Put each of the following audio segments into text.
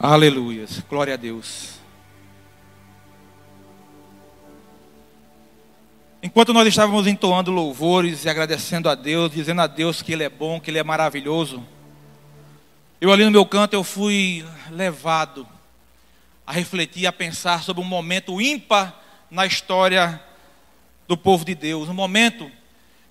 Aleluias. Glória a Deus. Enquanto nós estávamos entoando louvores e agradecendo a Deus, dizendo a Deus que Ele é bom, que Ele é maravilhoso, eu ali no meu canto eu fui levado a refletir, a pensar sobre um momento ímpar na história do povo de Deus, um momento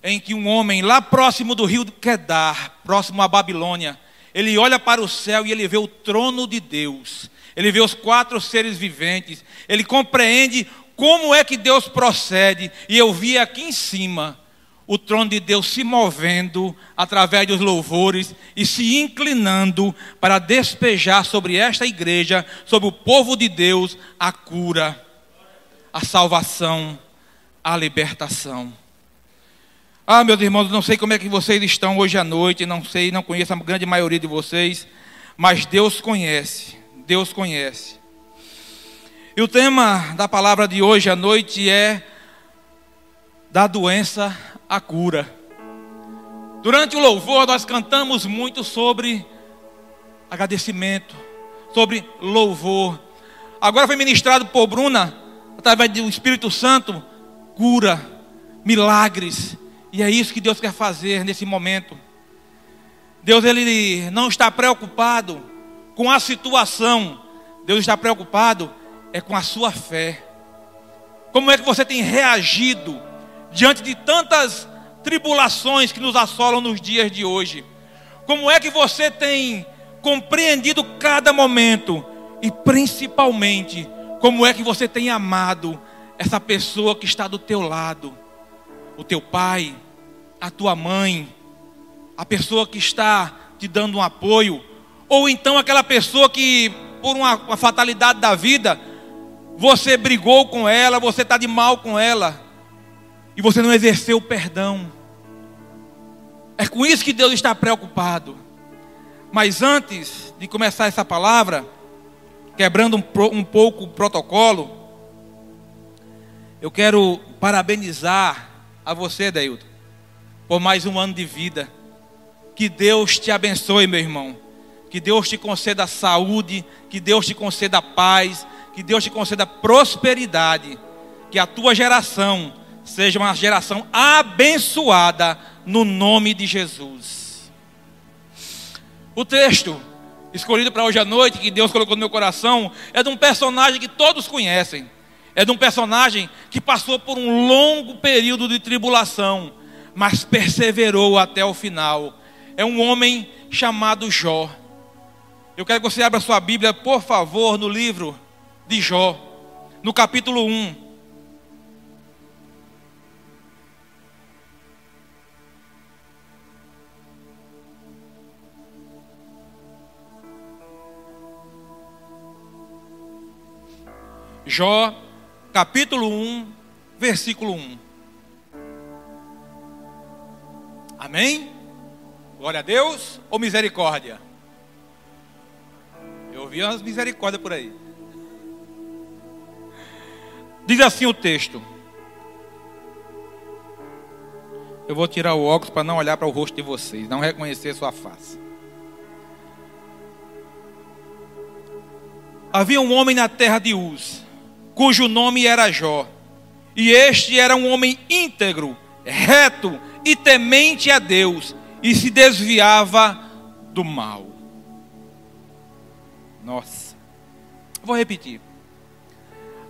em que um homem lá próximo do rio Quedar, próximo à Babilônia, ele olha para o céu e ele vê o trono de Deus. Ele vê os quatro seres viventes. Ele compreende como é que Deus procede. E eu vi aqui em cima o trono de Deus se movendo através dos louvores e se inclinando para despejar sobre esta igreja, sobre o povo de Deus, a cura, a salvação, a libertação. Ah, meus irmãos, não sei como é que vocês estão hoje à noite, não sei, não conheço a grande maioria de vocês, mas Deus conhece, Deus conhece. E o tema da palavra de hoje à noite é da doença à cura. Durante o louvor nós cantamos muito sobre agradecimento, sobre louvor. Agora foi ministrado por Bruna, através do Espírito Santo, cura, milagres e é isso que Deus quer fazer nesse momento. Deus ele não está preocupado com a situação. Deus está preocupado é com a sua fé. Como é que você tem reagido diante de tantas tribulações que nos assolam nos dias de hoje? Como é que você tem compreendido cada momento e principalmente como é que você tem amado essa pessoa que está do teu lado? O teu pai, a tua mãe, a pessoa que está te dando um apoio, ou então aquela pessoa que, por uma, uma fatalidade da vida, você brigou com ela, você está de mal com ela, e você não exerceu o perdão. É com isso que Deus está preocupado. Mas antes de começar essa palavra, quebrando um, um pouco o protocolo, eu quero parabenizar a você, Deilton, por mais um ano de vida. Que Deus te abençoe, meu irmão. Que Deus te conceda saúde, que Deus te conceda paz, que Deus te conceda prosperidade. Que a tua geração seja uma geração abençoada no nome de Jesus. O texto escolhido para hoje à noite, que Deus colocou no meu coração, é de um personagem que todos conhecem. É de um personagem que passou por um longo período de tribulação mas perseverou até o final. É um homem chamado Jó. Eu quero que você abra sua Bíblia, por favor, no livro de Jó, no capítulo 1. Jó, capítulo 1, versículo 1. Amém? Glória a Deus ou misericórdia? Eu ouvi umas misericórdias por aí. Diz assim o texto. Eu vou tirar o óculos para não olhar para o rosto de vocês, não reconhecer sua face. Havia um homem na terra de Uz, cujo nome era Jó. E este era um homem íntegro, reto e temente a Deus, e se desviava do mal. Nossa, vou repetir.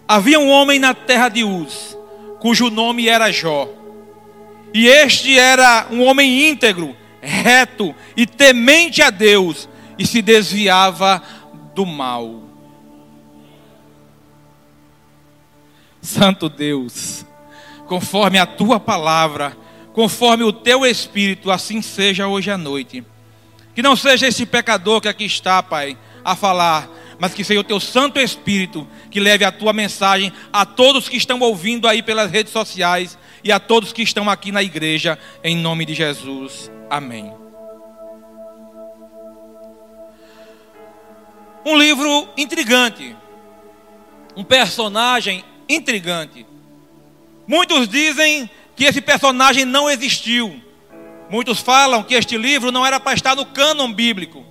Havia um homem na terra de Uz, cujo nome era Jó, e este era um homem íntegro, reto e temente a Deus, e se desviava do mal. Santo Deus, conforme a tua palavra, conforme o teu espírito, assim seja hoje à noite. Que não seja esse pecador que aqui está, Pai, a falar, mas que seja o teu Santo Espírito que leve a tua mensagem a todos que estão ouvindo aí pelas redes sociais e a todos que estão aqui na igreja, em nome de Jesus. Amém. Um livro intrigante, um personagem intrigante. Muitos dizem que esse personagem não existiu. Muitos falam que este livro não era para estar no cânon bíblico,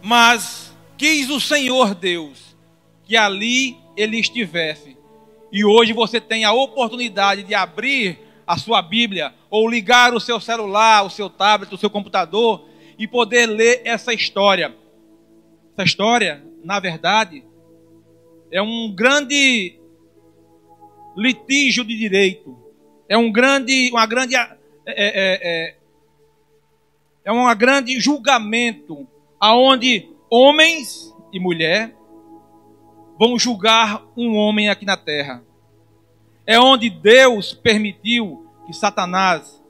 mas quis o Senhor Deus que ali ele estivesse. E hoje você tem a oportunidade de abrir a sua Bíblia ou ligar o seu celular, o seu tablet, o seu computador e poder ler essa história. Essa história, na verdade, é um grande litígio de direito. É um grande, uma grande, é, é, é, é um grande julgamento aonde homens e mulher vão julgar um homem aqui na terra. É onde Deus permitiu que Satanás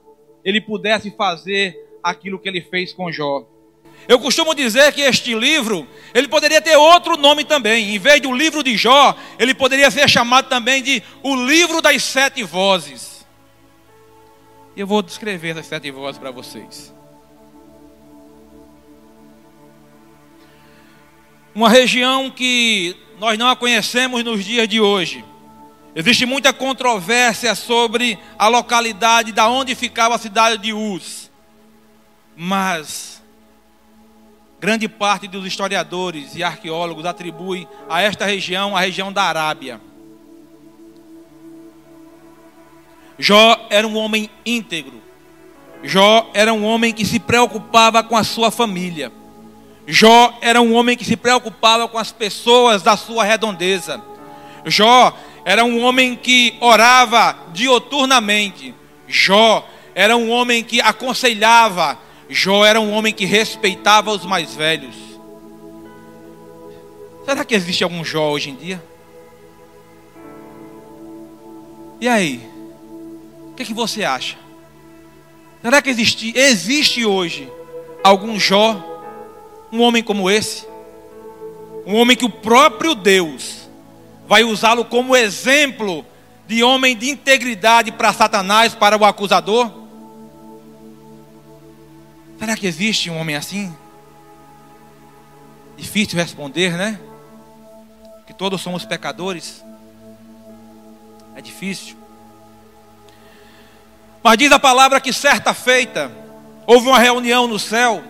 ele pudesse fazer aquilo que ele fez com Jó. Eu costumo dizer que este livro, ele poderia ter outro nome também. Em vez do livro de Jó, ele poderia ser chamado também de o livro das sete vozes. Eu vou descrever as sete vozes para vocês. Uma região que nós não a conhecemos nos dias de hoje. Existe muita controvérsia sobre a localidade da onde ficava a cidade de Uz. Mas grande parte dos historiadores e arqueólogos atribui a esta região a região da Arábia. Jó era um homem íntegro. Jó era um homem que se preocupava com a sua família. Jó era um homem que se preocupava com as pessoas da sua redondeza. Jó era um homem que orava dioturnamente. Jó era um homem que aconselhava. Jó era um homem que respeitava os mais velhos. Será que existe algum Jó hoje em dia? E aí? O que, é que você acha? Será que existe, existe hoje algum Jó um homem como esse, um homem que o próprio Deus vai usá-lo como exemplo de homem de integridade para Satanás, para o acusador? Será que existe um homem assim? Difícil responder, né? Que todos somos pecadores. É difícil. Mas diz a palavra que certa feita houve uma reunião no céu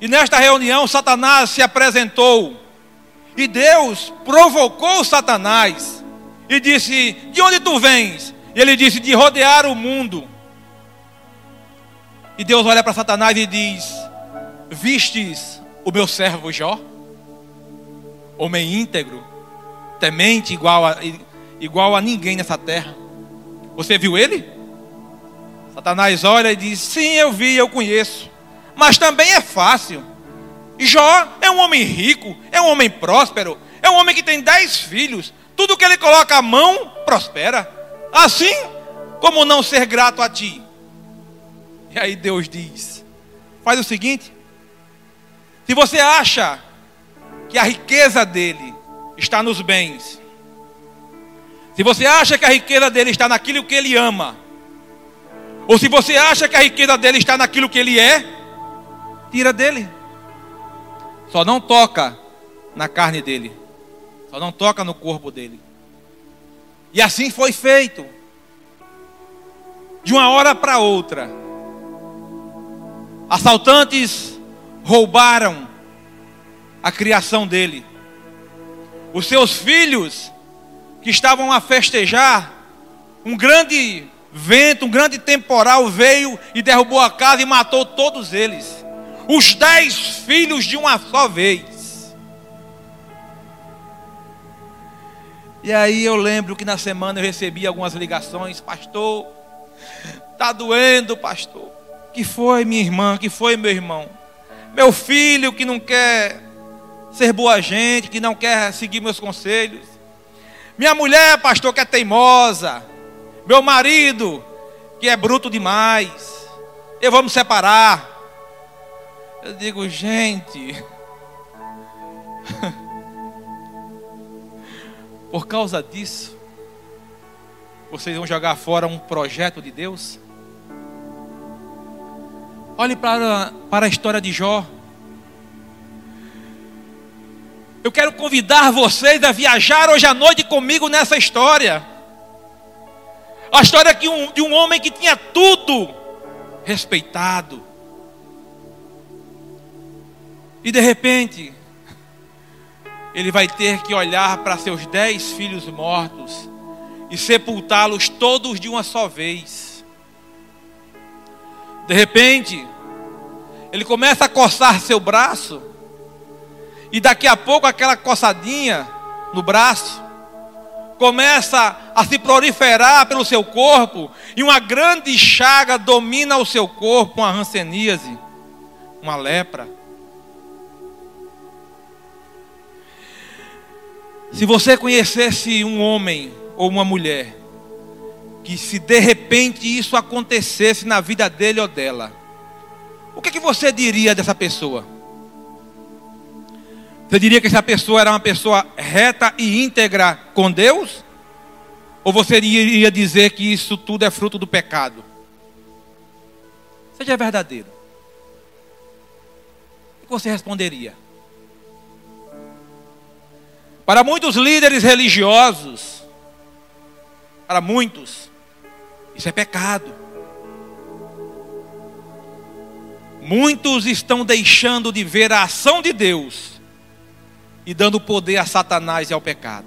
e nesta reunião, Satanás se apresentou. E Deus provocou Satanás. E disse: De onde tu vens? E ele disse: De rodear o mundo. E Deus olha para Satanás e diz: Vistes o meu servo Jó? Homem íntegro, temente igual a, igual a ninguém nessa terra. Você viu ele? Satanás olha e diz: Sim, eu vi, eu conheço mas também é fácil. Jó é um homem rico, é um homem próspero, é um homem que tem dez filhos. Tudo que ele coloca a mão prospera. Assim como não ser grato a ti. E aí Deus diz: faz o seguinte. Se você acha que a riqueza dele está nos bens, se você acha que a riqueza dele está naquilo que ele ama, ou se você acha que a riqueza dele está naquilo que ele é, tira dele. Só não toca na carne dele. Só não toca no corpo dele. E assim foi feito. De uma hora para outra. Assaltantes roubaram a criação dele. Os seus filhos que estavam a festejar, um grande vento, um grande temporal veio e derrubou a casa e matou todos eles os dez filhos de uma só vez. E aí eu lembro que na semana eu recebi algumas ligações, pastor, tá doendo, pastor. Que foi minha irmã, que foi meu irmão? Meu filho que não quer ser boa gente, que não quer seguir meus conselhos. Minha mulher, pastor, que é teimosa. Meu marido, que é bruto demais. Eu vou me separar. Eu digo, gente, por causa disso, vocês vão jogar fora um projeto de Deus? Olhe para, para a história de Jó. Eu quero convidar vocês a viajar hoje à noite comigo nessa história. A história de um, de um homem que tinha tudo respeitado, E de repente, ele vai ter que olhar para seus dez filhos mortos e sepultá-los todos de uma só vez. De repente, ele começa a coçar seu braço, e daqui a pouco aquela coçadinha no braço começa a se proliferar pelo seu corpo, e uma grande chaga domina o seu corpo, uma ranceníase, uma lepra. Se você conhecesse um homem ou uma mulher, que se de repente isso acontecesse na vida dele ou dela, o que, que você diria dessa pessoa? Você diria que essa pessoa era uma pessoa reta e íntegra com Deus? Ou você iria dizer que isso tudo é fruto do pecado? Seja verdadeiro. O que você responderia? Para muitos líderes religiosos, para muitos, isso é pecado. Muitos estão deixando de ver a ação de Deus e dando poder a Satanás e ao pecado.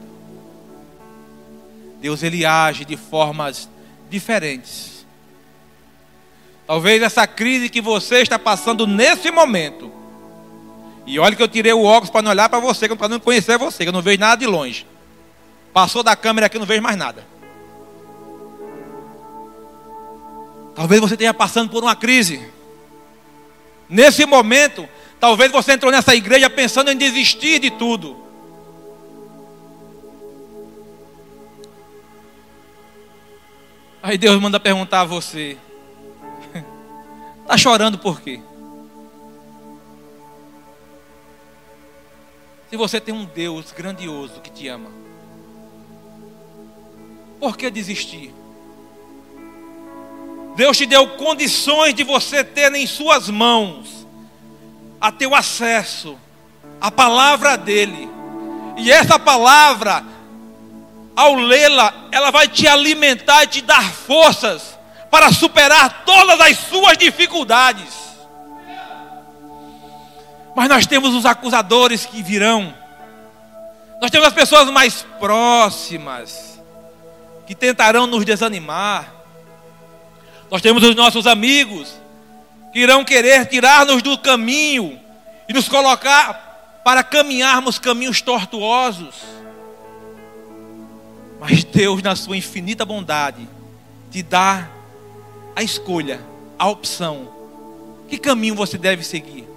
Deus ele age de formas diferentes. Talvez essa crise que você está passando nesse momento e olha que eu tirei o óculos para não olhar para você, para não conhecer você, que eu não vejo nada de longe. Passou da câmera aqui, não vejo mais nada. Talvez você esteja passando por uma crise. Nesse momento, talvez você entrou nessa igreja pensando em desistir de tudo. Aí Deus manda perguntar a você: Está chorando por quê? Se você tem um Deus grandioso que te ama, por que desistir? Deus te deu condições de você ter em suas mãos a teu acesso à palavra dele. E essa palavra, ao lê-la, ela vai te alimentar e te dar forças para superar todas as suas dificuldades. Mas nós temos os acusadores que virão. Nós temos as pessoas mais próximas que tentarão nos desanimar. Nós temos os nossos amigos irão querer tirar-nos do caminho e nos colocar para caminharmos caminhos tortuosos. Mas Deus, na sua infinita bondade, te dá a escolha, a opção. Que caminho você deve seguir?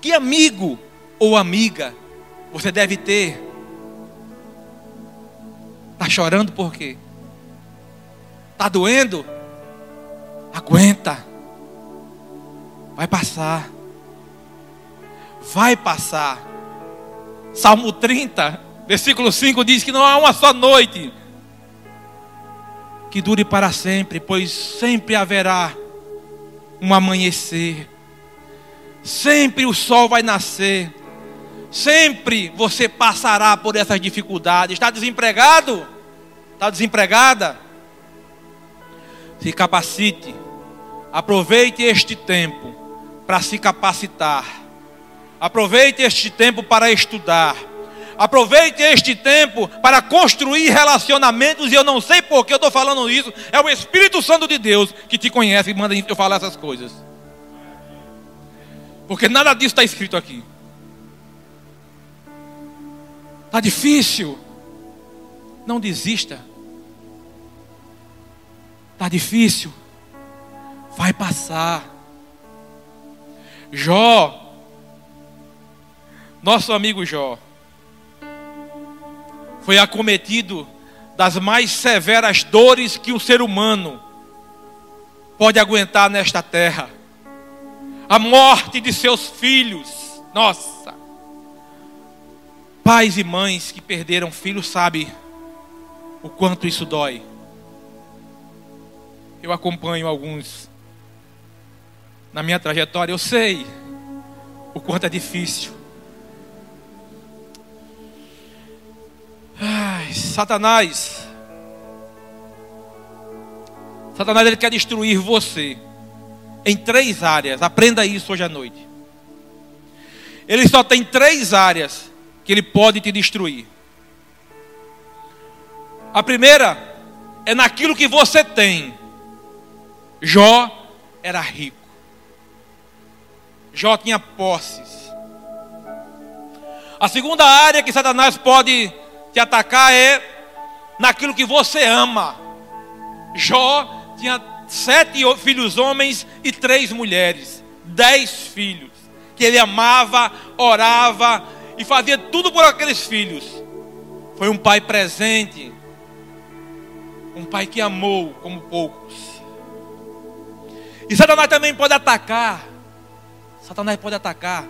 Que amigo ou amiga você deve ter? Está chorando por quê? Está doendo? Aguenta. Vai passar. Vai passar. Salmo 30, versículo 5 diz que não há uma só noite que dure para sempre, pois sempre haverá um amanhecer Sempre o sol vai nascer. Sempre você passará por essas dificuldades. Está desempregado? Está desempregada? Se capacite. Aproveite este tempo para se capacitar. Aproveite este tempo para estudar. Aproveite este tempo para construir relacionamentos. E eu não sei por que eu estou falando isso. É o Espírito Santo de Deus que te conhece e manda eu falar essas coisas. Porque nada disso está escrito aqui. Está difícil. Não desista. Está difícil. Vai passar. Jó, nosso amigo Jó, foi acometido das mais severas dores que o ser humano pode aguentar nesta terra a morte de seus filhos. Nossa. Pais e mães que perderam filhos sabem o quanto isso dói. Eu acompanho alguns na minha trajetória, eu sei o quanto é difícil. Ai, Satanás. Satanás ele quer destruir você em três áreas. Aprenda isso hoje à noite. Ele só tem três áreas que ele pode te destruir. A primeira é naquilo que você tem. Jó era rico. Jó tinha posses. A segunda área que Satanás pode te atacar é naquilo que você ama. Jó tinha sete filhos homens e três mulheres, dez filhos, que ele amava, orava e fazia tudo por aqueles filhos. Foi um pai presente, um pai que amou como poucos. E Satanás também pode atacar, Satanás pode atacar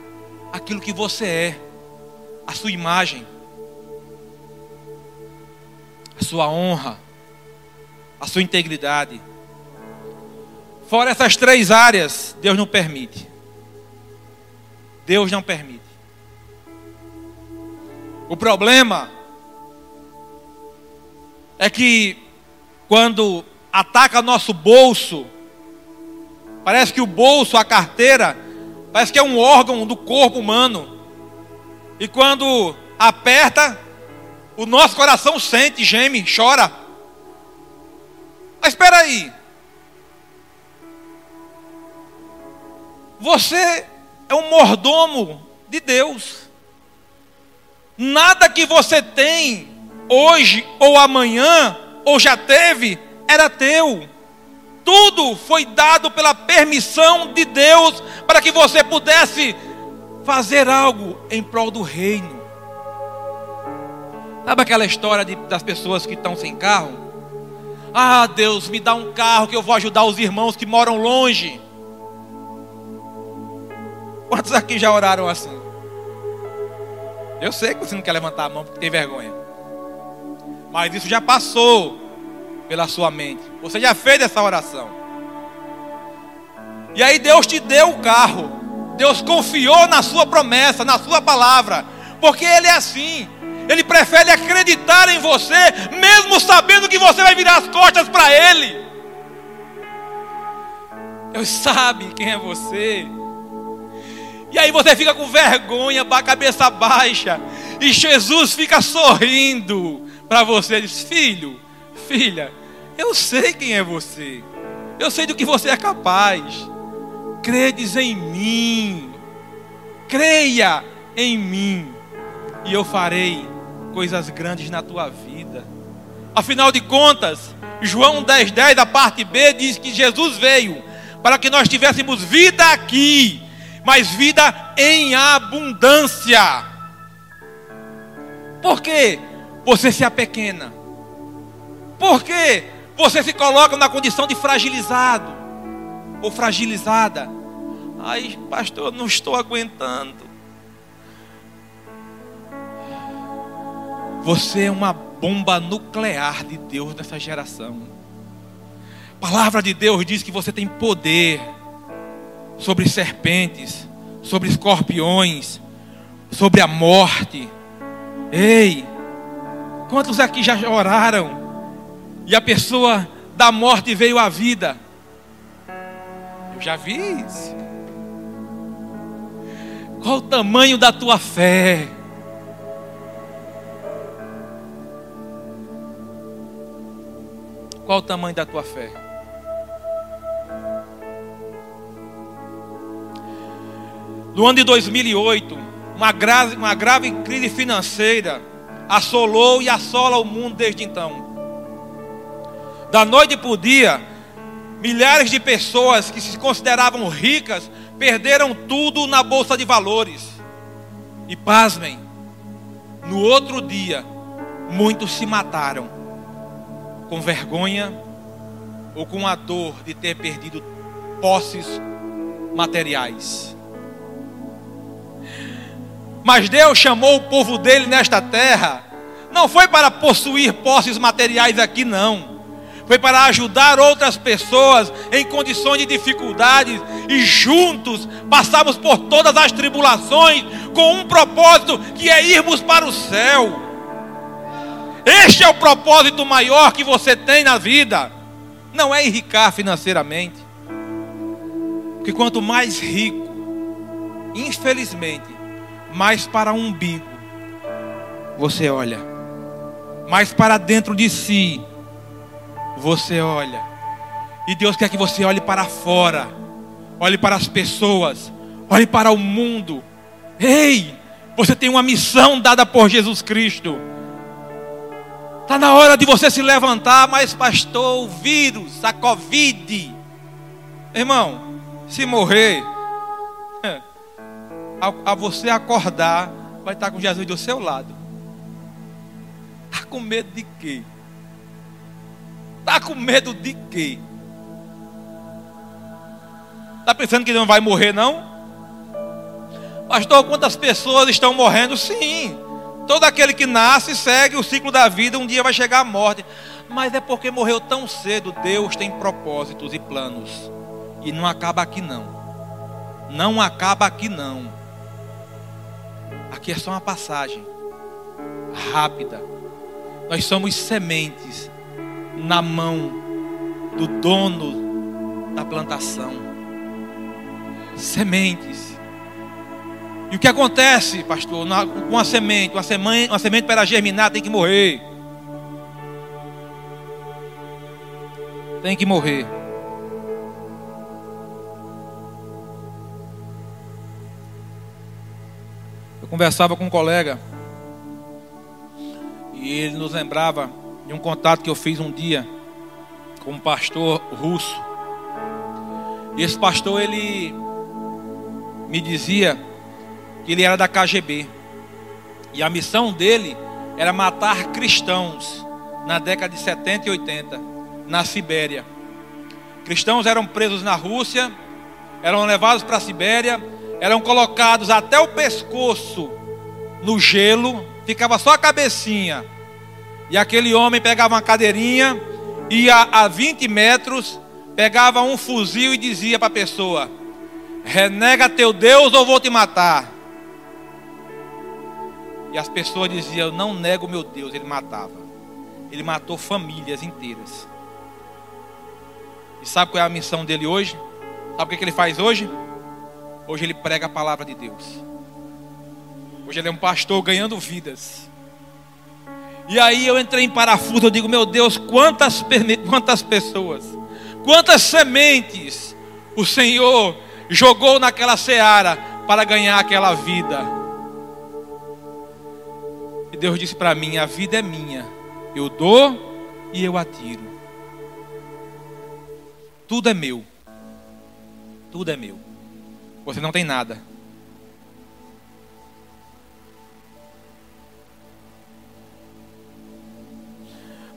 aquilo que você é, a sua imagem, a sua honra, a sua integridade. Fora essas três áreas, Deus não permite. Deus não permite. O problema é que quando ataca nosso bolso, parece que o bolso, a carteira, parece que é um órgão do corpo humano. E quando aperta, o nosso coração sente, geme, chora. Mas espera aí. Você é um mordomo de Deus. Nada que você tem hoje ou amanhã ou já teve era teu. Tudo foi dado pela permissão de Deus para que você pudesse fazer algo em prol do reino. Sabe aquela história de, das pessoas que estão sem carro? Ah, Deus, me dá um carro que eu vou ajudar os irmãos que moram longe. Quantos aqui já oraram assim? Eu sei que você não quer levantar a mão porque tem vergonha. Mas isso já passou pela sua mente. Você já fez essa oração. E aí Deus te deu o carro. Deus confiou na sua promessa, na sua palavra. Porque Ele é assim. Ele prefere acreditar em você, mesmo sabendo que você vai virar as costas para Ele. Deus sabe quem é você. E aí você fica com vergonha, a cabeça baixa. E Jesus fica sorrindo para você. Diz: Filho, filha, eu sei quem é você. Eu sei do que você é capaz. Credes em mim. Creia em mim. E eu farei coisas grandes na tua vida. Afinal de contas, João 10,10, 10, da parte B, diz que Jesus veio para que nós tivéssemos vida aqui mas vida em abundância. Por que você se apequena? Por que você se coloca na condição de fragilizado ou fragilizada? Ai, pastor, não estou aguentando. Você é uma bomba nuclear de Deus nessa geração. A palavra de Deus diz que você tem poder sobre serpentes, sobre escorpiões, sobre a morte. Ei, quantos aqui já oraram e a pessoa da morte veio à vida? Eu já vi isso. Qual o tamanho da tua fé? Qual o tamanho da tua fé? No ano de 2008, uma grave, uma grave crise financeira assolou e assola o mundo desde então. Da noite para o dia, milhares de pessoas que se consideravam ricas perderam tudo na bolsa de valores. E pasmem, no outro dia, muitos se mataram com vergonha ou com a dor de ter perdido posses materiais. Mas Deus chamou o povo dele nesta terra, não foi para possuir posses materiais aqui, não. Foi para ajudar outras pessoas em condições de dificuldades e juntos passamos por todas as tribulações com um propósito que é irmos para o céu. Este é o propósito maior que você tem na vida. Não é enricar financeiramente. Porque quanto mais rico, infelizmente, mais para o umbigo você olha. Mas para dentro de si, você olha. E Deus quer que você olhe para fora, olhe para as pessoas, olhe para o mundo. Ei, você tem uma missão dada por Jesus Cristo. Está na hora de você se levantar, mas pastor, o vírus, a Covid. Irmão, se morrer, a, a você acordar, vai estar com Jesus do seu lado. Está com medo de quê? Está com medo de quê? Está pensando que não vai morrer, não? Pastor, quantas pessoas estão morrendo? Sim. Todo aquele que nasce segue o ciclo da vida, um dia vai chegar a morte. Mas é porque morreu tão cedo. Deus tem propósitos e planos. E não acaba aqui, não. Não acaba aqui, não. Aqui é só uma passagem rápida. Nós somos sementes na mão do dono da plantação. Sementes. E o que acontece, pastor, com a semente? Uma semente, uma semente para germinar tem que morrer. Tem que morrer. Eu conversava com um colega e ele nos lembrava um contato que eu fiz um dia com um pastor russo. E esse pastor ele me dizia que ele era da KGB. E a missão dele era matar cristãos na década de 70 e 80, na Sibéria. Cristãos eram presos na Rússia, eram levados para a Sibéria, eram colocados até o pescoço no gelo, ficava só a cabecinha. E aquele homem pegava uma cadeirinha, ia a 20 metros, pegava um fuzil e dizia para a pessoa: Renega teu Deus ou vou te matar. E as pessoas diziam: Eu não nego meu Deus. Ele matava. Ele matou famílias inteiras. E sabe qual é a missão dele hoje? Sabe o que ele faz hoje? Hoje ele prega a palavra de Deus. Hoje ele é um pastor ganhando vidas. E aí eu entrei em parafuso, eu digo, meu Deus, quantas, quantas pessoas, quantas sementes o Senhor jogou naquela seara para ganhar aquela vida. Deus disse para mim: a vida é minha, eu dou e eu atiro. Tudo é meu. Tudo é meu. Você não tem nada.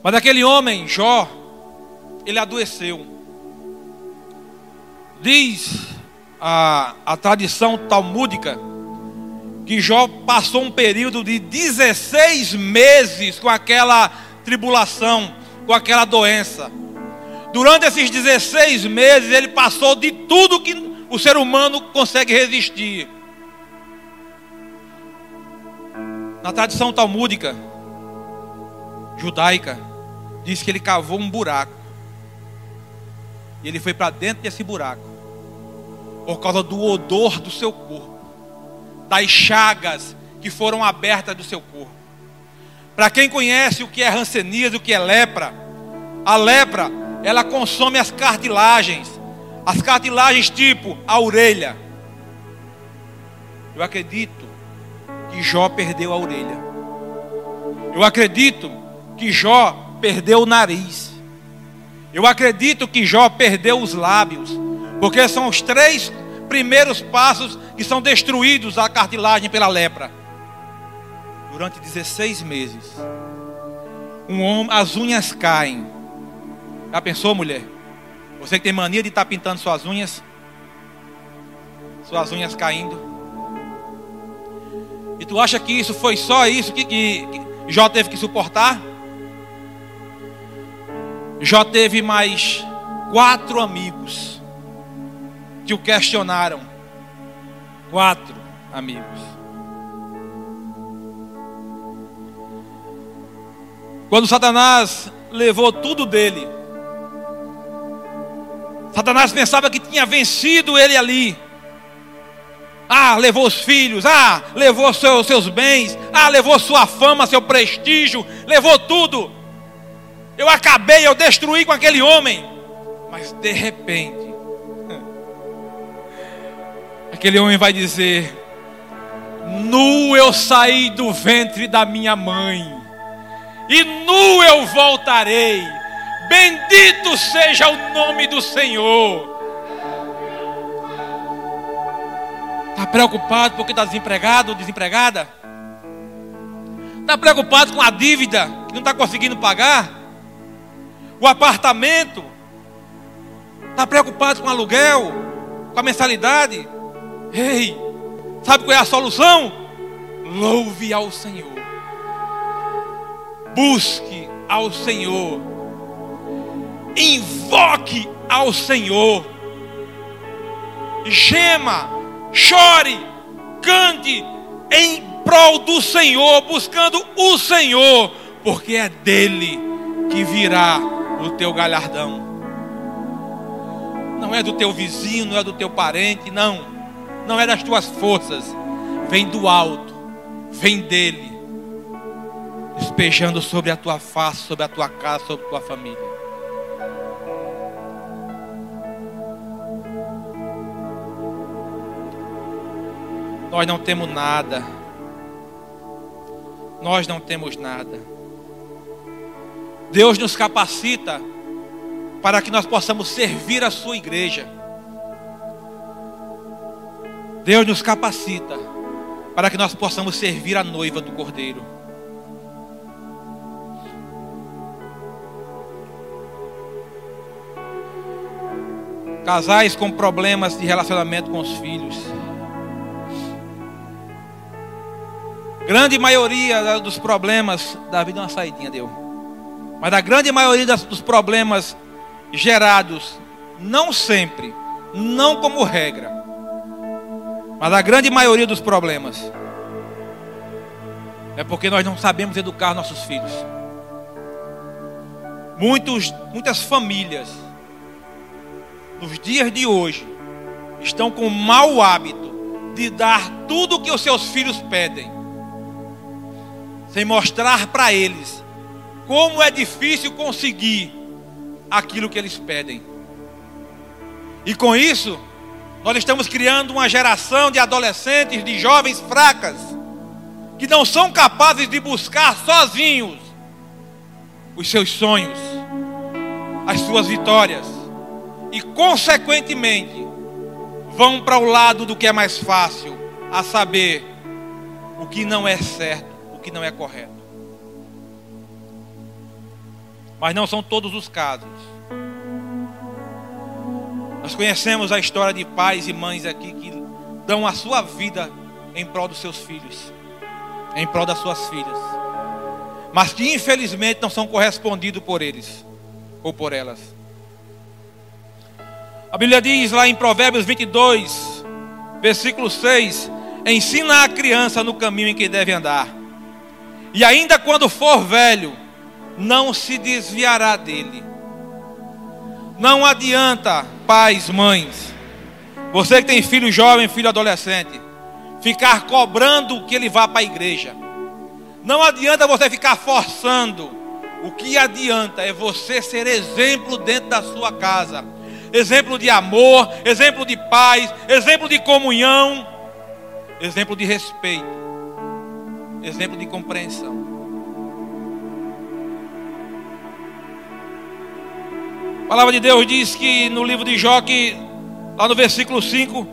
Mas aquele homem, Jó, ele adoeceu. Diz a, a tradição talmúdica que Jó passou um período de 16 meses com aquela tribulação, com aquela doença. Durante esses 16 meses, ele passou de tudo que o ser humano consegue resistir. Na tradição talmúdica, judaica, diz que ele cavou um buraco. E ele foi para dentro desse buraco, por causa do odor do seu corpo das chagas que foram abertas do seu corpo. Para quem conhece o que é rancenias, o que é lepra, a lepra, ela consome as cartilagens, as cartilagens tipo a orelha. Eu acredito que Jó perdeu a orelha. Eu acredito que Jó perdeu o nariz. Eu acredito que Jó perdeu os lábios, porque são os três primeiros passos que são destruídos a cartilagem pela lepra. Durante 16 meses, um homem, as unhas caem. Já pensou, mulher? Você que tem mania de estar tá pintando suas unhas, suas unhas caindo. E tu acha que isso foi só isso que, que, que Jó teve que suportar? Jó teve mais quatro amigos que o questionaram. Quatro amigos. Quando Satanás levou tudo dele, Satanás pensava que tinha vencido ele ali. Ah, levou os filhos, ah, levou seus, seus bens, ah, levou sua fama, seu prestígio, levou tudo. Eu acabei, eu destruí com aquele homem. Mas de repente, aquele homem vai dizer: Nu eu saí do ventre da minha mãe, e nu eu voltarei. Bendito seja o nome do Senhor. Está preocupado porque está desempregado ou desempregada? Está preocupado com a dívida que não está conseguindo pagar? O apartamento? Está preocupado com o aluguel? Com a mensalidade? Ei, sabe qual é a solução? Louve ao Senhor. Busque ao Senhor. Invoque ao Senhor. Gema chore, cante em prol do Senhor, buscando o Senhor, porque é dele que virá o teu galhardão. Não é do teu vizinho, não é do teu parente, não. Não é das tuas forças. Vem do alto, vem dele, despejando sobre a tua face, sobre a tua casa, sobre a tua família. Nós não temos nada. Nós não temos nada. Deus nos capacita para que nós possamos servir a sua igreja. Deus nos capacita para que nós possamos servir a noiva do Cordeiro. Casais com problemas de relacionamento com os filhos. Grande maioria dos problemas, Davi deu uma saidinha, deu. Mas a grande maioria dos problemas gerados, não sempre, não como regra, mas a grande maioria dos problemas é porque nós não sabemos educar nossos filhos. Muitos, muitas famílias, nos dias de hoje, estão com o mau hábito de dar tudo o que os seus filhos pedem sem mostrar para eles como é difícil conseguir aquilo que eles pedem. E com isso, nós estamos criando uma geração de adolescentes, de jovens fracas, que não são capazes de buscar sozinhos os seus sonhos, as suas vitórias, e consequentemente vão para o lado do que é mais fácil, a saber, o que não é certo que não é correto. Mas não são todos os casos. Nós conhecemos a história de pais e mães aqui que dão a sua vida em prol dos seus filhos, em prol das suas filhas, mas que infelizmente não são correspondidos por eles ou por elas. A Bíblia diz lá em Provérbios 22, versículo 6: Ensina a criança no caminho em que deve andar e ainda quando for velho, não se desviará dele. Não adianta, pais, mães, você que tem filho jovem, filho adolescente, ficar cobrando que ele vá para a igreja. Não adianta você ficar forçando. O que adianta é você ser exemplo dentro da sua casa. Exemplo de amor, exemplo de paz, exemplo de comunhão, exemplo de respeito exemplo de compreensão. A palavra de Deus diz que no livro de Jó, que lá no versículo 5,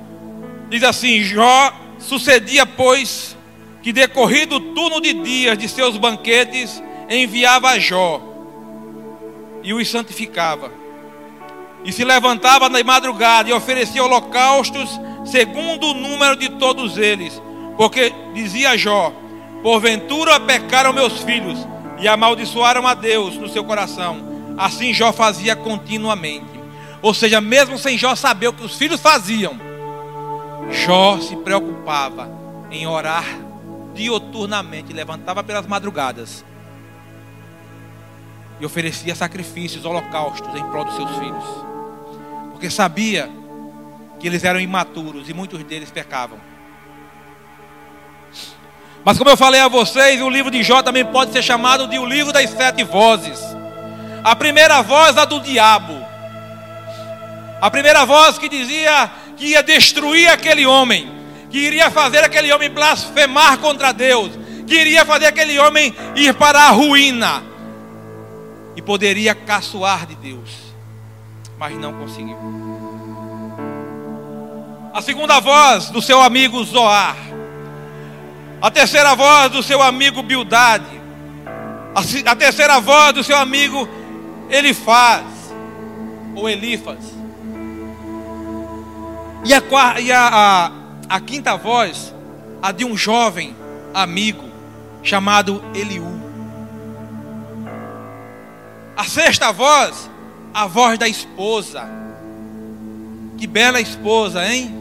diz assim: Jó sucedia, pois, que decorrido o turno de dias de seus banquetes, enviava a Jó e os santificava. E se levantava na madrugada e oferecia holocaustos segundo o número de todos eles. Porque dizia Jó: Porventura pecaram meus filhos e amaldiçoaram a Deus no seu coração. Assim Jó fazia continuamente. Ou seja, mesmo sem Jó saber o que os filhos faziam, Jó se preocupava em orar dioturnamente, levantava pelas madrugadas e oferecia sacrifícios, holocaustos em prol dos seus filhos, porque sabia que eles eram imaturos e muitos deles pecavam. Mas como eu falei a vocês, o livro de Jó também pode ser chamado de o livro das sete vozes. A primeira voz a do diabo. A primeira voz que dizia que ia destruir aquele homem, que iria fazer aquele homem blasfemar contra Deus, que iria fazer aquele homem ir para a ruína e poderia caçoar de Deus, mas não conseguiu. A segunda voz do seu amigo Zoar a terceira voz do seu amigo Bildade. A, terceira voz do seu amigo Elifaz. Ou Elifas. E, a, e a, a, a quinta voz, a de um jovem amigo chamado Eliú. A sexta voz, a voz da esposa. Que bela esposa, hein?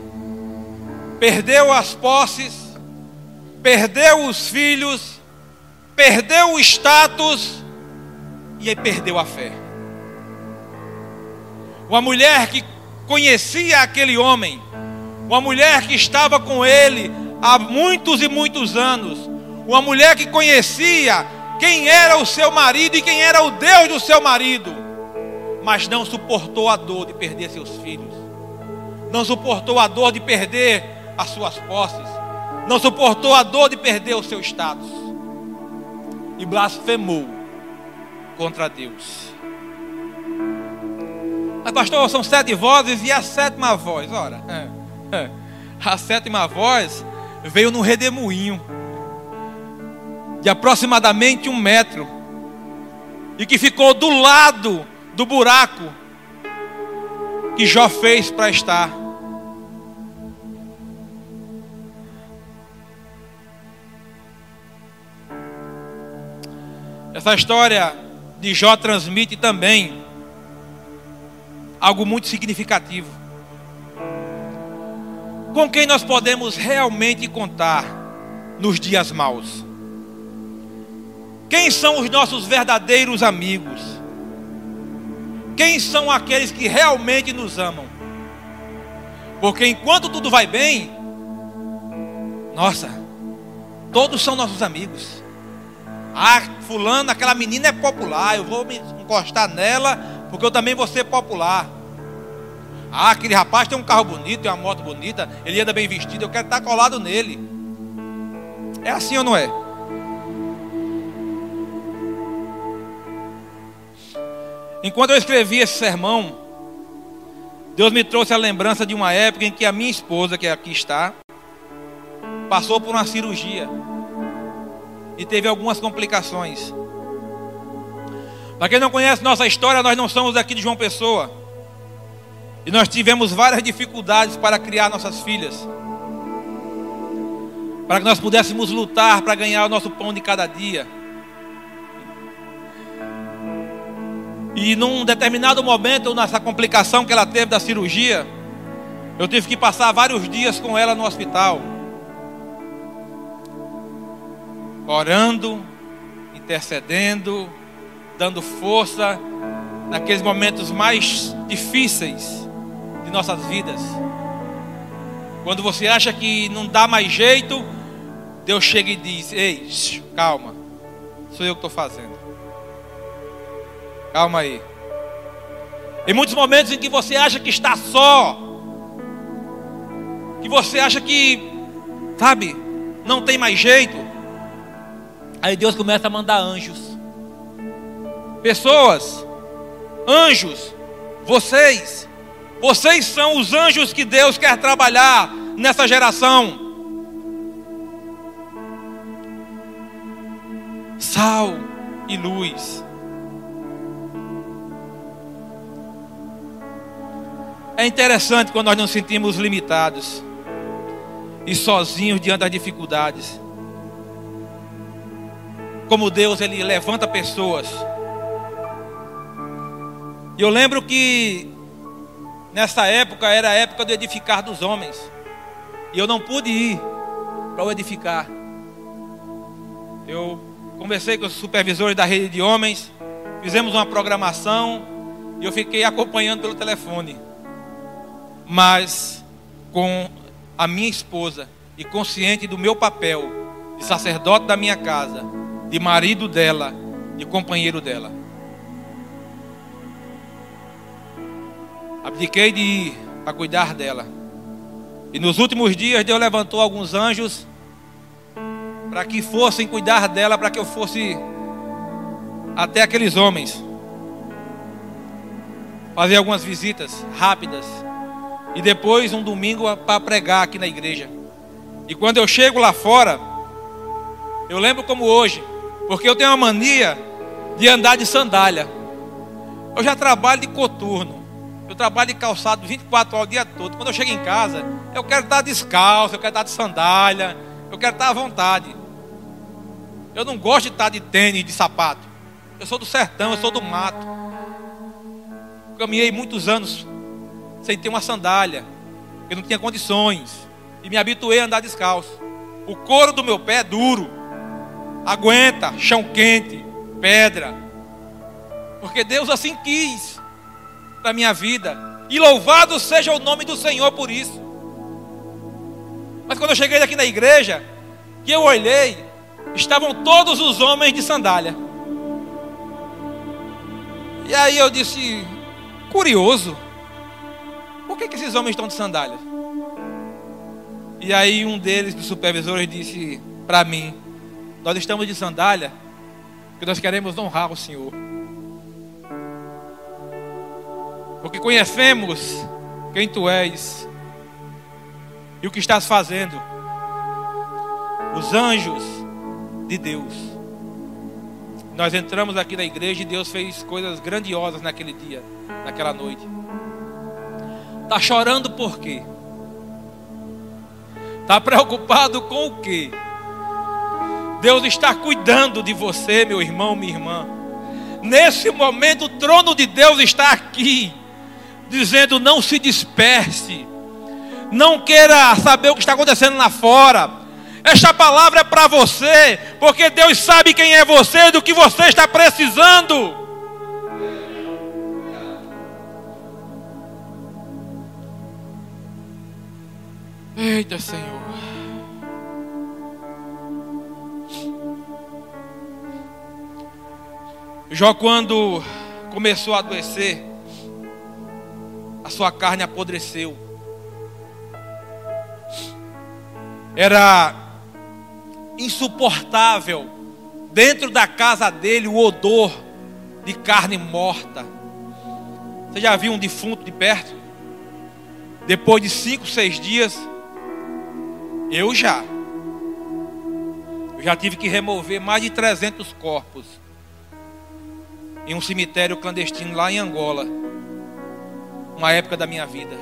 Perdeu as posses perdeu os filhos, perdeu o status e aí perdeu a fé. Uma mulher que conhecia aquele homem, uma mulher que estava com ele há muitos e muitos anos, uma mulher que conhecia quem era o seu marido e quem era o Deus do seu marido, mas não suportou a dor de perder seus filhos, não suportou a dor de perder as suas posses, não suportou a dor de perder o seu status e blasfemou contra Deus. Mas, pastor, são sete vozes e a sétima voz, ora, é, é, a sétima voz veio no redemoinho de aproximadamente um metro e que ficou do lado do buraco que Jó fez para estar. Essa história de Jó transmite também algo muito significativo. Com quem nós podemos realmente contar nos dias maus? Quem são os nossos verdadeiros amigos? Quem são aqueles que realmente nos amam? Porque enquanto tudo vai bem, nossa, todos são nossos amigos. Ah, fulano, aquela menina é popular, eu vou me encostar nela, porque eu também vou ser popular. Ah, aquele rapaz tem um carro bonito, tem uma moto bonita, ele anda bem vestido, eu quero estar colado nele. É assim ou não é? Enquanto eu escrevi esse sermão, Deus me trouxe a lembrança de uma época em que a minha esposa, que aqui está, passou por uma cirurgia e teve algumas complicações. Para quem não conhece nossa história, nós não somos daqui de João Pessoa. E nós tivemos várias dificuldades para criar nossas filhas. Para que nós pudéssemos lutar para ganhar o nosso pão de cada dia. E num determinado momento, nessa complicação que ela teve da cirurgia, eu tive que passar vários dias com ela no hospital. Orando, intercedendo, dando força naqueles momentos mais difíceis de nossas vidas. Quando você acha que não dá mais jeito, Deus chega e diz: Ei, calma, sou eu que estou fazendo. Calma aí. Em muitos momentos em que você acha que está só, que você acha que, sabe, não tem mais jeito, Aí Deus começa a mandar anjos. Pessoas, anjos, vocês, vocês são os anjos que Deus quer trabalhar nessa geração. Sal e luz. É interessante quando nós nos sentimos limitados e sozinhos diante das dificuldades como Deus ele levanta pessoas. E eu lembro que nessa época era a época do edificar dos homens. E eu não pude ir para o edificar. Eu conversei com os supervisores da rede de homens, fizemos uma programação e eu fiquei acompanhando pelo telefone. Mas com a minha esposa e consciente do meu papel de sacerdote da minha casa, de marido dela, de companheiro dela. Abdiquei de ir para cuidar dela. E nos últimos dias Deus levantou alguns anjos para que fossem cuidar dela, para que eu fosse até aqueles homens. Fazer algumas visitas rápidas. E depois um domingo para pregar aqui na igreja. E quando eu chego lá fora, eu lembro como hoje, porque eu tenho uma mania de andar de sandália. Eu já trabalho de coturno. Eu trabalho de calçado 24 horas o dia todo. Quando eu chego em casa, eu quero estar descalço, eu quero estar de sandália, eu quero estar à vontade. Eu não gosto de estar de tênis, de sapato. Eu sou do sertão, eu sou do mato. Caminhei muitos anos sem ter uma sandália, eu não tinha condições. E me habituei a andar descalço. O couro do meu pé é duro, aguenta chão quente, pedra. Porque Deus assim quis para minha vida. E louvado seja o nome do Senhor por isso. Mas quando eu cheguei aqui na igreja, que eu olhei, estavam todos os homens de sandália. E aí eu disse, curioso, por que, que esses homens estão de sandália? E aí um deles, dos supervisores, disse para mim, nós estamos de sandália porque nós queremos honrar o Senhor. Porque conhecemos quem tu és e o que estás fazendo. Os anjos de Deus. Nós entramos aqui na igreja e Deus fez coisas grandiosas naquele dia, naquela noite. Está chorando por quê? Está preocupado com o quê? Deus está cuidando de você, meu irmão, minha irmã. Nesse momento, o trono de Deus está aqui, dizendo: não se disperse, não queira saber o que está acontecendo lá fora. Esta palavra é para você, porque Deus sabe quem é você, do que você está precisando. Eita Senhor. Jó, quando começou a adoecer, a sua carne apodreceu. Era insuportável dentro da casa dele o odor de carne morta. Você já viu um defunto de perto? Depois de cinco, seis dias, eu já. Eu já tive que remover mais de 300 corpos em um cemitério clandestino lá em Angola, uma época da minha vida.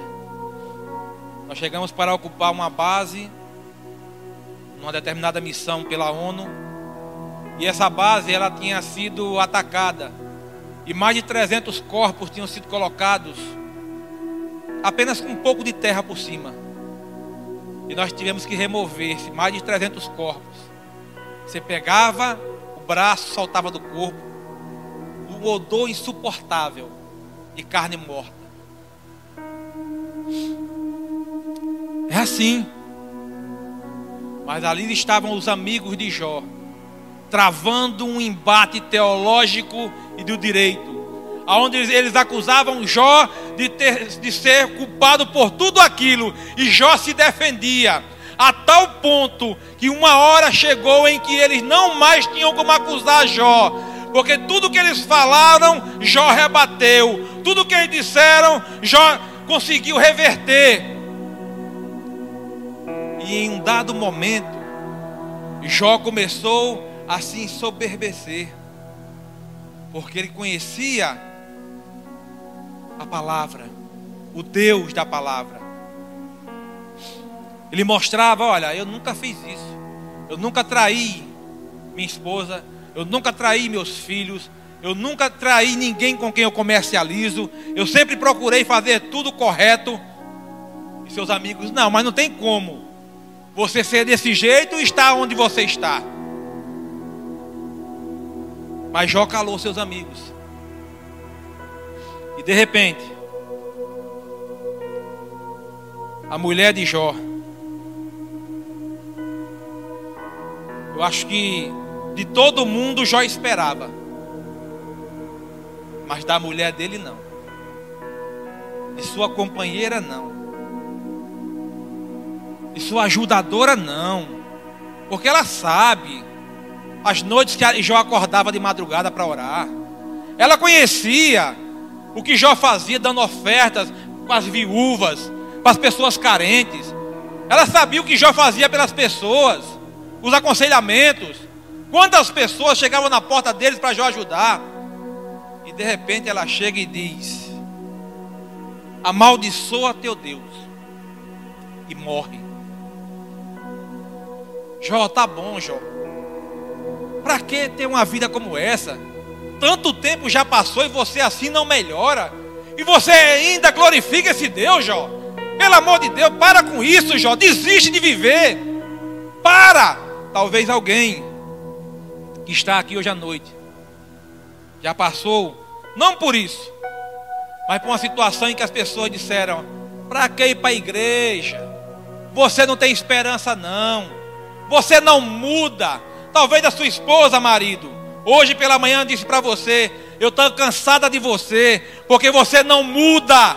Nós chegamos para ocupar uma base numa determinada missão pela ONU. E essa base ela tinha sido atacada. E mais de 300 corpos tinham sido colocados apenas com um pouco de terra por cima. E nós tivemos que remover mais de 300 corpos. Você pegava o braço, soltava do corpo, um odor insuportável de carne morta. É assim. Mas ali estavam os amigos de Jó, travando um embate teológico e do direito, aonde eles acusavam Jó de, ter, de ser culpado por tudo aquilo, e Jó se defendia, a tal ponto que uma hora chegou em que eles não mais tinham como acusar Jó, porque tudo que eles falaram, Jó rebateu, tudo que eles disseram, Jó conseguiu reverter. E em um dado momento, Jó começou a se ensoberbecer, porque ele conhecia a palavra, o Deus da palavra. Ele mostrava: olha, eu nunca fiz isso, eu nunca traí minha esposa, eu nunca traí meus filhos, eu nunca traí ninguém com quem eu comercializo, eu sempre procurei fazer tudo correto. E seus amigos, não, mas não tem como você ser desse jeito e estar onde você está. Mas Jó calou seus amigos. E de repente, a mulher de Jó, Eu acho que de todo mundo Jó esperava. Mas da mulher dele não. De sua companheira não. De sua ajudadora não. Porque ela sabe as noites que Jó acordava de madrugada para orar. Ela conhecia o que Jó fazia dando ofertas para as viúvas, para as pessoas carentes. Ela sabia o que Jó fazia pelas pessoas, os aconselhamentos. Quantas pessoas chegavam na porta deles para ajudar? E de repente ela chega e diz: Amaldiçoa teu Deus. E morre. Jó, tá bom, Jó. Para que ter uma vida como essa? Tanto tempo já passou e você assim não melhora. E você ainda glorifica esse Deus, Jó. Pelo amor de Deus, para com isso, Jó. Desiste de viver. Para. Talvez alguém que está aqui hoje à noite já passou, não por isso, mas por uma situação em que as pessoas disseram: para que ir para a igreja? Você não tem esperança, não. Você não muda. Talvez a sua esposa, marido, hoje pela manhã disse para você: Eu estou cansada de você, porque você não muda.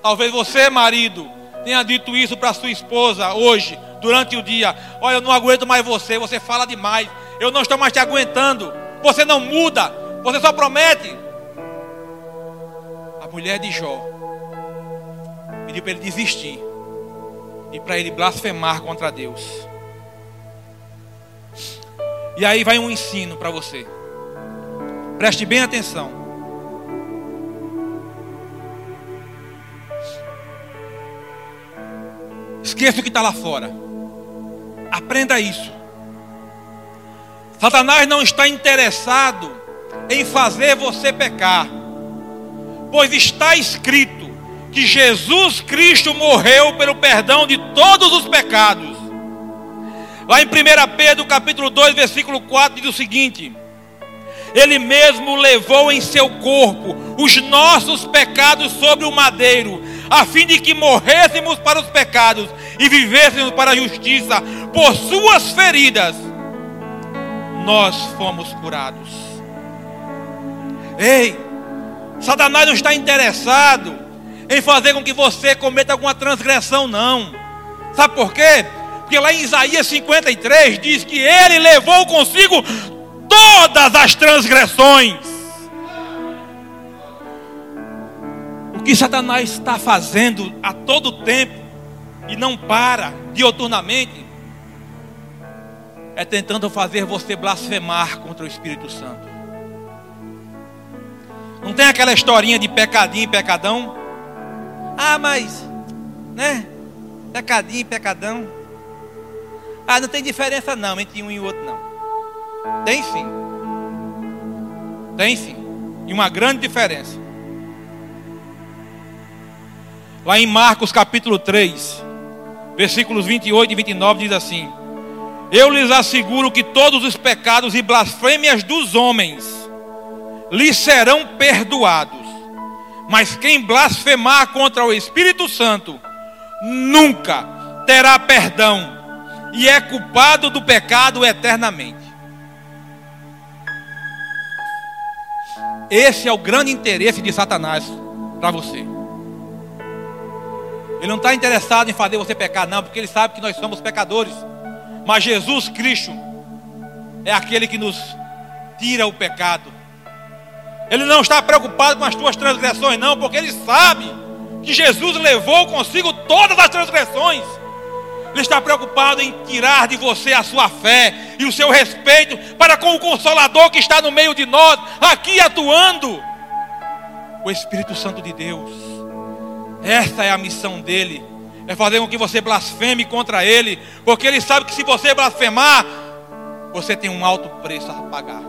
Talvez você, marido, tenha dito isso para sua esposa hoje, durante o dia: Olha, eu não aguento mais você, você fala demais, eu não estou mais te aguentando. Você não muda, você só promete. A mulher de Jó pediu para ele desistir e para ele blasfemar contra Deus. E aí vai um ensino para você. Preste bem atenção. Esqueça o que está lá fora. Aprenda isso. Satanás não está interessado em fazer você pecar, pois está escrito que Jesus Cristo morreu pelo perdão de todos os pecados. Lá em 1 Pedro capítulo 2, versículo 4 diz o seguinte: Ele mesmo levou em seu corpo os nossos pecados sobre o madeiro, a fim de que morrêssemos para os pecados e vivêssemos para a justiça. Por suas feridas nós fomos curados. Ei, Satanás não está interessado em fazer com que você cometa alguma transgressão, não. Sabe por quê? Porque lá em Isaías 53 diz que ele levou consigo todas as transgressões. Que Satanás está fazendo a todo tempo e não para dioturnamente é tentando fazer você blasfemar contra o Espírito Santo. Não tem aquela historinha de pecadinho e pecadão? Ah, mas, né? Pecadinho e pecadão. Ah, não tem diferença não entre um e o outro não. Tem sim. Tem sim. E uma grande diferença. Lá em Marcos capítulo 3, versículos 28 e 29 diz assim: eu lhes asseguro que todos os pecados e blasfêmias dos homens lhes serão perdoados. Mas quem blasfemar contra o Espírito Santo nunca terá perdão e é culpado do pecado eternamente. Esse é o grande interesse de Satanás para você. Ele não está interessado em fazer você pecar, não, porque ele sabe que nós somos pecadores. Mas Jesus Cristo é aquele que nos tira o pecado. Ele não está preocupado com as tuas transgressões, não, porque ele sabe que Jesus levou consigo todas as transgressões. Ele está preocupado em tirar de você a sua fé e o seu respeito para com o Consolador que está no meio de nós, aqui atuando. O Espírito Santo de Deus. Essa é a missão dele é fazer com que você blasfeme contra Ele, porque Ele sabe que se você blasfemar, você tem um alto preço a pagar.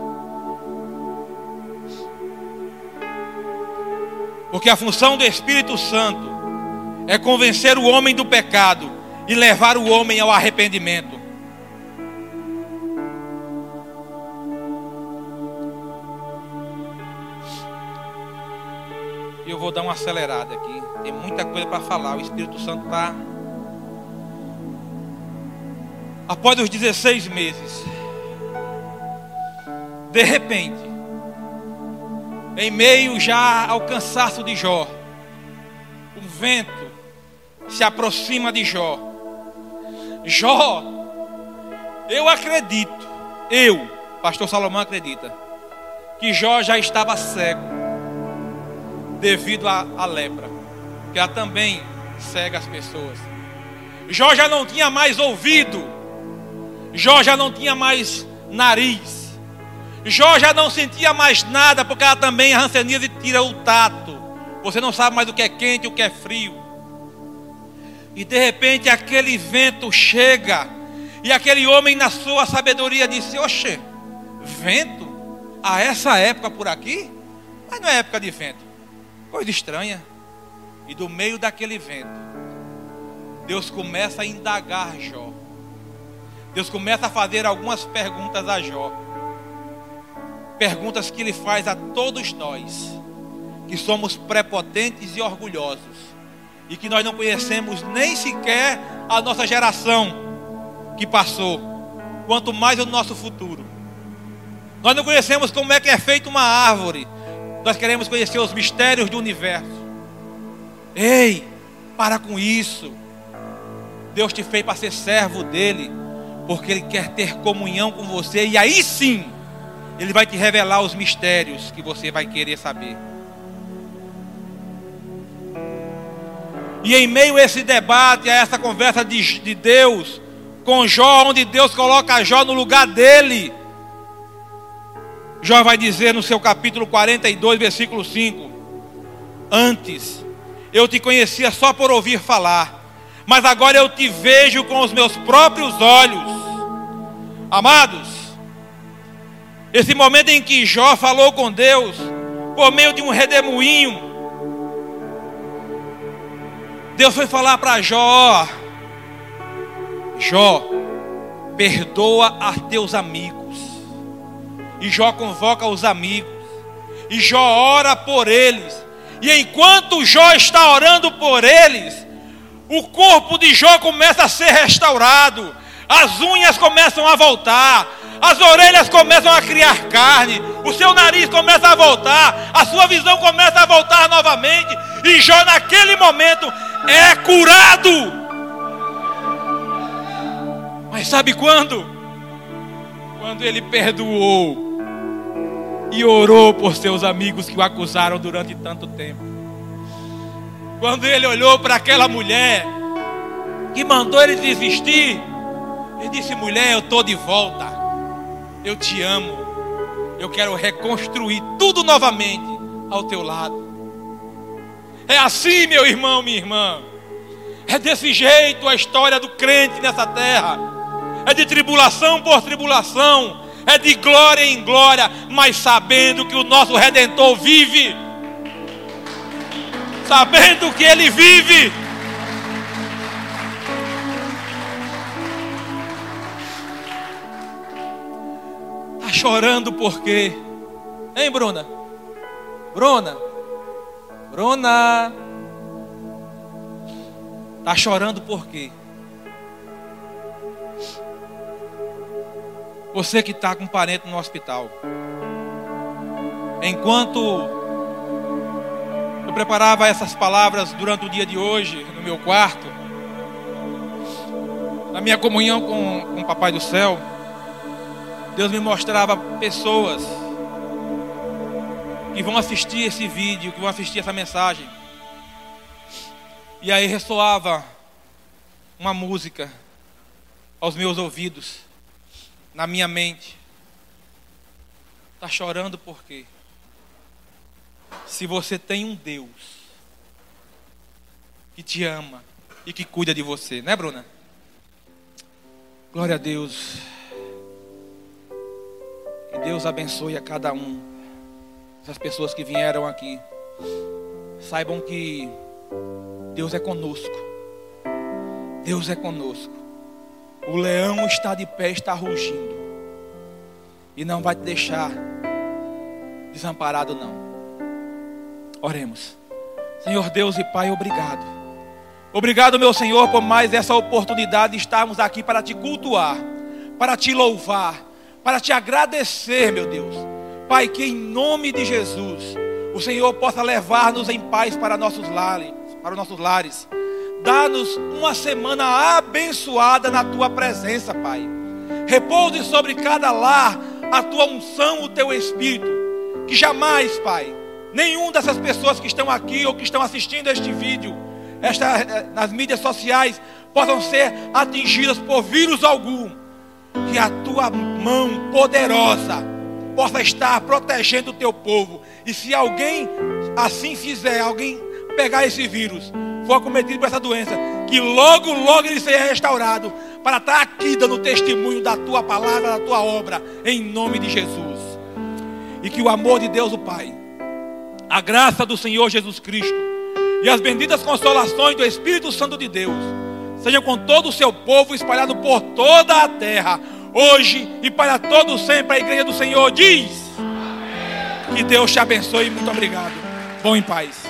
Porque a função do Espírito Santo é convencer o homem do pecado e levar o homem ao arrependimento. Vou dar uma acelerada aqui. Tem muita coisa para falar. O Espírito Santo está após os 16 meses, de repente, em meio já ao cansaço de Jó, um vento se aproxima de Jó. Jó, eu acredito, eu, pastor Salomão acredita, que Jó já estava cego devido à lepra, que ela também cega as pessoas. Jó já não tinha mais ouvido, Jó já não tinha mais nariz, Jó já não sentia mais nada, porque ela também, a ranceníase, tira o tato. Você não sabe mais o que é quente e o que é frio. E de repente aquele vento chega, e aquele homem, na sua sabedoria, disse: Oxe, vento? A essa época por aqui? Mas não é época de vento. Coisa estranha. E do meio daquele vento, Deus começa a indagar Jó. Deus começa a fazer algumas perguntas a Jó perguntas que ele faz a todos nós, que somos prepotentes e orgulhosos, e que nós não conhecemos nem sequer a nossa geração que passou, quanto mais o nosso futuro. Nós não conhecemos como é que é feita uma árvore, nós queremos conhecer os mistérios do universo. Ei, para com isso. Deus te fez para ser servo dele, porque ele quer ter comunhão com você, e aí sim ele vai te revelar os mistérios que você vai querer saber. E em meio a esse debate, a essa conversa de, de Deus com Jó, onde Deus coloca Jó no lugar dele, Jó vai dizer no seu capítulo 42, versículo 5: Antes eu te conhecia só por ouvir falar, mas agora eu te vejo com os meus próprios olhos. Amados, esse momento em que Jó falou com Deus, por meio de um redemoinho, Deus foi falar para Jó: Jó, perdoa a teus amigos. E Jó convoca os amigos. E Jó ora por eles. E enquanto Jó está orando por eles, o corpo de Jó começa a ser restaurado. As unhas começam a voltar as orelhas começam a criar carne, o seu nariz começa a voltar, a sua visão começa a voltar novamente, e Jó naquele momento é curado. Mas sabe quando? Quando ele perdoou e orou por seus amigos que o acusaram durante tanto tempo. Quando ele olhou para aquela mulher que mandou ele desistir, ele disse: Mulher, eu estou de volta. Eu te amo. Eu quero reconstruir tudo novamente ao teu lado. É assim, meu irmão, minha irmã. É desse jeito a história do crente nessa terra. É de tribulação por tribulação. É de glória em glória. Mas sabendo que o nosso redentor vive. Sabendo que ele vive. chorando por quê? Hein, Bruna? Bruna? Bruna? Está chorando por quê? Você que está com um parente no hospital. Enquanto eu preparava essas palavras durante o dia de hoje, no meu quarto, na minha comunhão com, com o Papai do Céu, Deus me mostrava pessoas que vão assistir esse vídeo, que vão assistir essa mensagem. E aí ressoava uma música aos meus ouvidos, na minha mente. Está chorando por quê? Se você tem um Deus que te ama e que cuida de você, né, Bruna? Glória a Deus. Que Deus abençoe a cada um. Essas pessoas que vieram aqui. Saibam que Deus é conosco. Deus é conosco. O leão está de pé, está rugindo. E não vai te deixar desamparado, não. Oremos. Senhor Deus e Pai, obrigado. Obrigado, meu Senhor, por mais essa oportunidade de estarmos aqui para te cultuar, para te louvar, para te agradecer, meu Deus. Pai, que em nome de Jesus, o Senhor possa levar-nos em paz para nossos lares, para os nossos lares. Dá-nos uma semana abençoada na tua presença, Pai. Repouse sobre cada lar a tua unção, o teu espírito. Que jamais, Pai, nenhum dessas pessoas que estão aqui ou que estão assistindo este vídeo, esta, eh, nas mídias sociais, possam ser atingidas por vírus algum. Que a tua mão poderosa possa estar protegendo o teu povo. E se alguém assim fizer, alguém pegar esse vírus, for acometido por essa doença, que logo, logo ele seja restaurado, para estar aqui dando testemunho da tua palavra, da tua obra, em nome de Jesus. E que o amor de Deus, o Pai, a graça do Senhor Jesus Cristo e as benditas consolações do Espírito Santo de Deus sejam com todo o seu povo espalhado por toda a terra, hoje e para todo sempre. A igreja do Senhor diz: Amém. Que Deus te abençoe. Muito obrigado. Bom em paz.